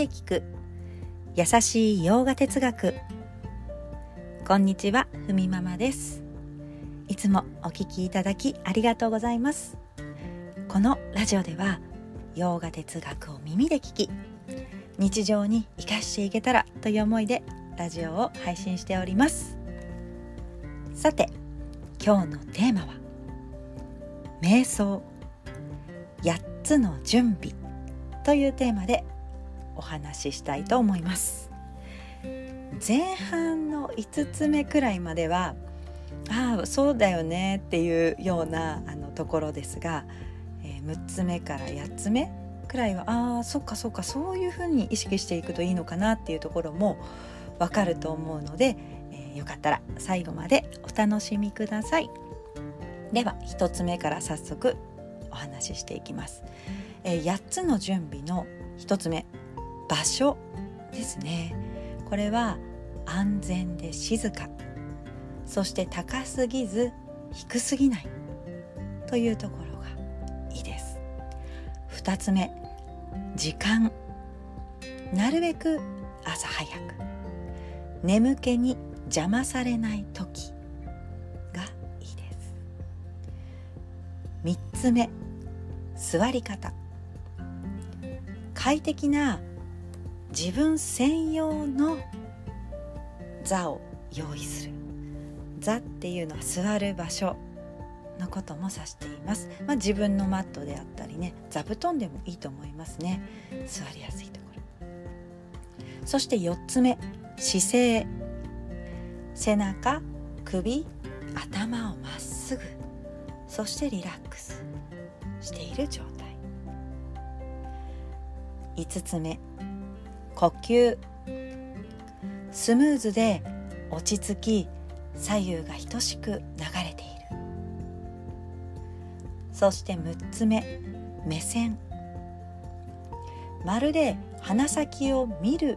で聞く。優しい洋画哲学。こんにちはふみママです。いつもお聞きいただきありがとうございます。このラジオでは洋画哲学を耳で聞き日常に生かしていけたらという思いでラジオを配信しております。さて今日のテーマは瞑想。8つの準備。というテーマでお話ししたいと思います。前半の5つ目くらいまではああそうだよねっていうようなあのところですが、えー、6つ目から8つ目くらいはああそっかそっかそういうふうに意識していくといいのかなっていうところもわかると思うので、えー、よかったら最後までお楽しみください。では1つ目から早速お話ししていきます、えー、8つの準備の1つ目。場所ですね。これは安全で静か。そして高すぎず低すぎないというところがいいです。2つ目時間。なるべく朝早く。眠気に邪魔されない時がいいです。3つ目座り方。快適な自分専用の座を用意する。座っていうのは座る場所のことも指しています、まあ、自分のマットであったりね座布団でもいいと思いますね。座りやすいところ。そして4つ目。姿勢。背中首頭をまっすぐ。そしてリラックスしている状態。5つ目。呼吸スムーズで落ち着き左右が等しく流れている。そして6つ目目線。まるで鼻先を見る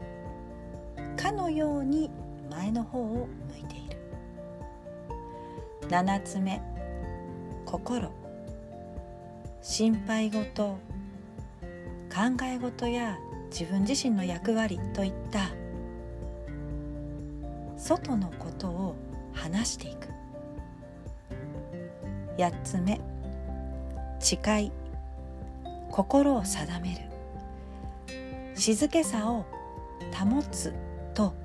かのように前の方を向いている。7つ目心心配事。考え事や自分自身の役割といった外のことを話していく。8つ目誓い。心を定める。静けさを保つと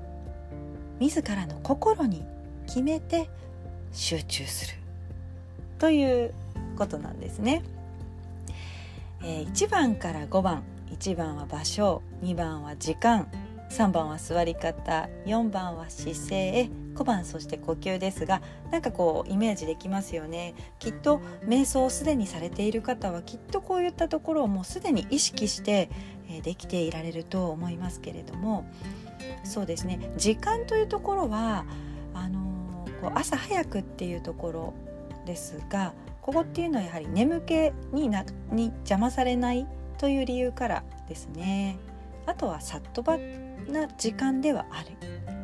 自らの心に決めて集中する。ということなんですね。えー、1番から5番。1番は場所2番は時間3番は座り方4番は姿勢5番そして呼吸ですがなんかこうイメージできますよね。きっと瞑想をすでにされている方はきっとこういったところをもうすでに意識してできていられると思いますけれどもそうですね。時間というところはあの、こう朝早くっていうところですがここっていうのはやはり眠気になに邪魔されないという理由からですね。あとはさっとばな時間ではある。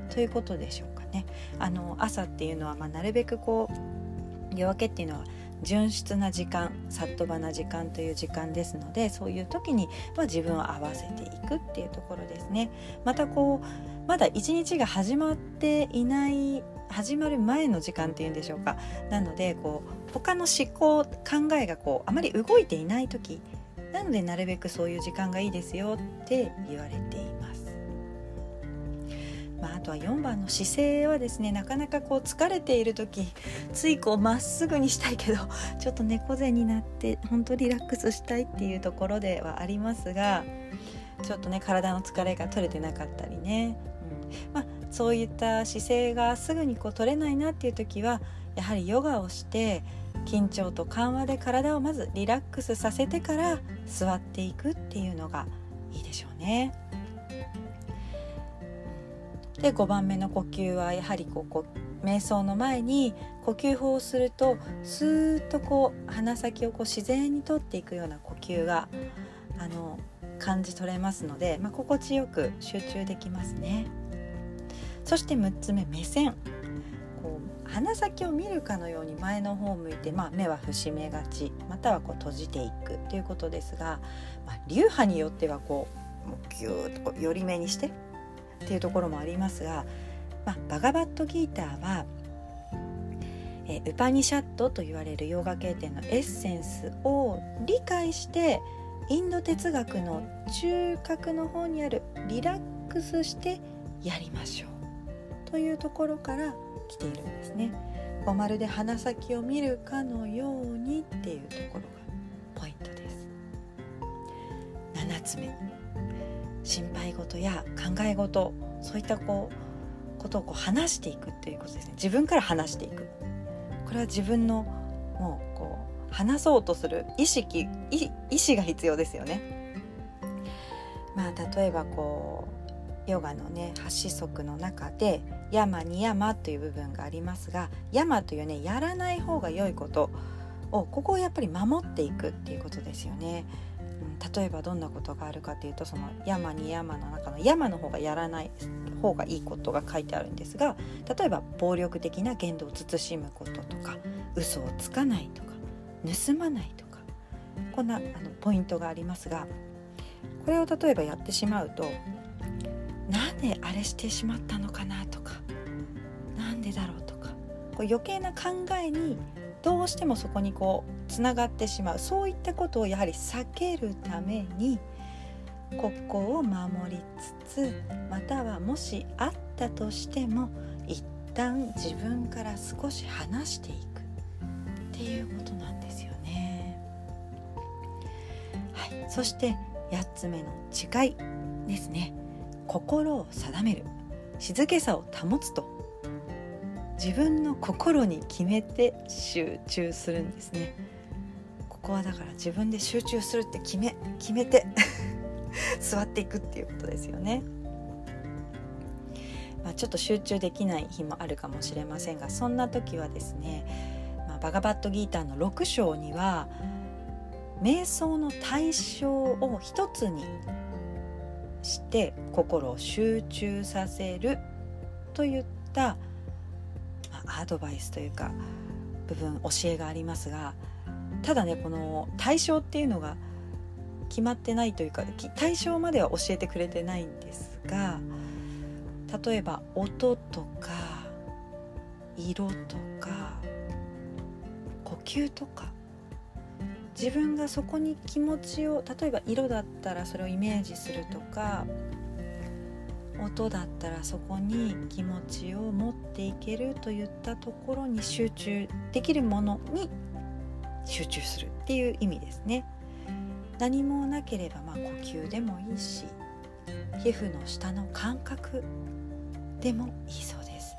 ということでしょうかね。あの朝っていうのはまあなるべくこう夜明けっていうのは純質な時間さっとばな時間という時間ですのでそういう時に、まあ、自分を合わせていくっていうところですね。またこうまだ一日が始まっていない始まる前の時間っていうんでしょうか。なのでこう他の思考考えがこうあまり動いていない時なのでなるべくそういう時間がいいですよって言われています。まあ、あとは4番の姿勢はですねなかなかこう疲れている時ついこうまっすぐにしたいけど ちょっと猫背になって本当リラックスしたいっていうところではありますがちょっとね体の疲れが取れてなかったりね、うんまあ、そういった姿勢がすぐにこう取れないなっていう時はやはりヨガをして緊張と緩和で体をまずリラックスさせてから座っていくっていうのがいいでしょうね。で5番目の呼吸はやはりこう瞑想の前に呼吸法をするとスーッとこう鼻先をこう自然に取っていくような呼吸があの感じ取れますので、まあ、心地よく集中できますね。そして6つ目目線鼻先を見るかのように前の方を向いて、まあ、目は伏めがちまたはこう閉じていくということですが、まあ、流派によってはこうもうギューッとこう寄り目にしてっていうところもありますが、まあ、バガバットギーターはえウパニシャットと言われるヨガ経典のエッセンスを理解してインド哲学の中核の方にあるリラックスしてやりましょうというところから来ているんですね。まるで鼻先を見るかのようにっていうところがポイントです。7つ目心配事や考え事そういったこうことをこう話していくっていうことですね自分から話していくこれは自分のもうこう話そうとする意識意思が必要ですよね。まあ、例えばこうヨガのね8子則の中で「山に山」という部分がありますが「山」というねやらない方が良いことをここをやっぱり守っていくっていうことですよね。例えばどんなことがあるかというとその山に山の中の山の方がやらない方がいいことが書いてあるんですが例えば暴力的な言動を慎むこととか嘘をつかないとか盗まないとかこんなあのポイントがありますがこれを例えばやってしまうとなんであれしてしまったのかなとかなんでだろうとか。こう余計な考えにどうしてもそこにこうつながってしまう。そういったことをやはり避けるためにここを守りつつまたはもしあったとしても一旦自分から少し離していく。っていうことなんですよね。はい、そして8つ目の誓いですね。心を定める。静けさを保つと。自分の心に決めて集中するんですね。ここはだから自分で集中するって決め決めて 座っていくっていうことですよね。まあ、ちょっと集中できない日もあるかもしれませんがそんな時はですね、まあ、バガバットギーターの6章には瞑想の対象を一つにして心を集中させるといった、アドバイスというか部分教えがありますがただねこの対象っていうのが決まってないというか対象までは教えてくれてないんですが例えば音とか色とか呼吸とか自分がそこに気持ちを例えば色だったらそれをイメージするとか音だったらそこに気持ちを持っていけるといったところに集中できるものに集中するっていう意味ですね。何もなければまあ呼吸でもいいし皮膚の下の感覚でもいいそうです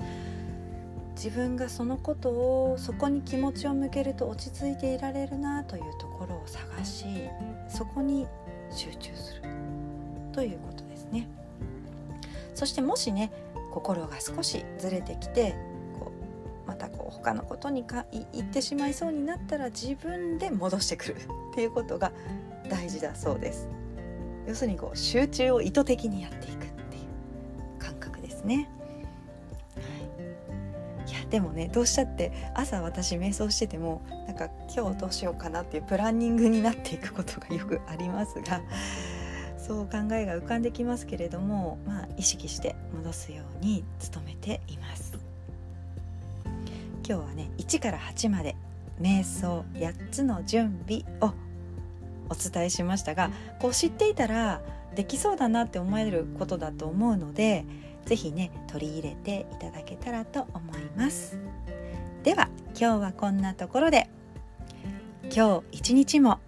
自分がそのことをそこに気持ちを向けると落ち着いていられるなというところを探しそこに集中するということですね。そしてもしね心が少しずれてきてこうまたこう他のことにかいってしまいそうになったら自分で戻してくるっていうことが大事だそうです。要するにこう集中を意図的にやっていくでもねどうしたって朝私瞑想しててもなんか今日どうしようかなっていうプランニングになっていくことがよくありますがそう考えが浮かんできますけれども、まあ、意識して戻すように努めています。今日はね1から8まで瞑想8つの準備をお伝えしましたがこう知っていたらできそうだなって思えることだと思うので是非ね取り入れていただけたらと思います。では今日はこんなところで今日一日も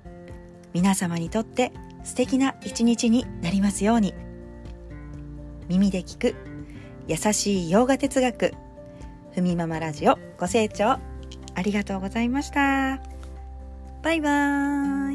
皆様にとって素敵な一日になりますように耳で聞く優しい洋画哲学ふみママラジオご清聴ありがとうございました。バイバーイ。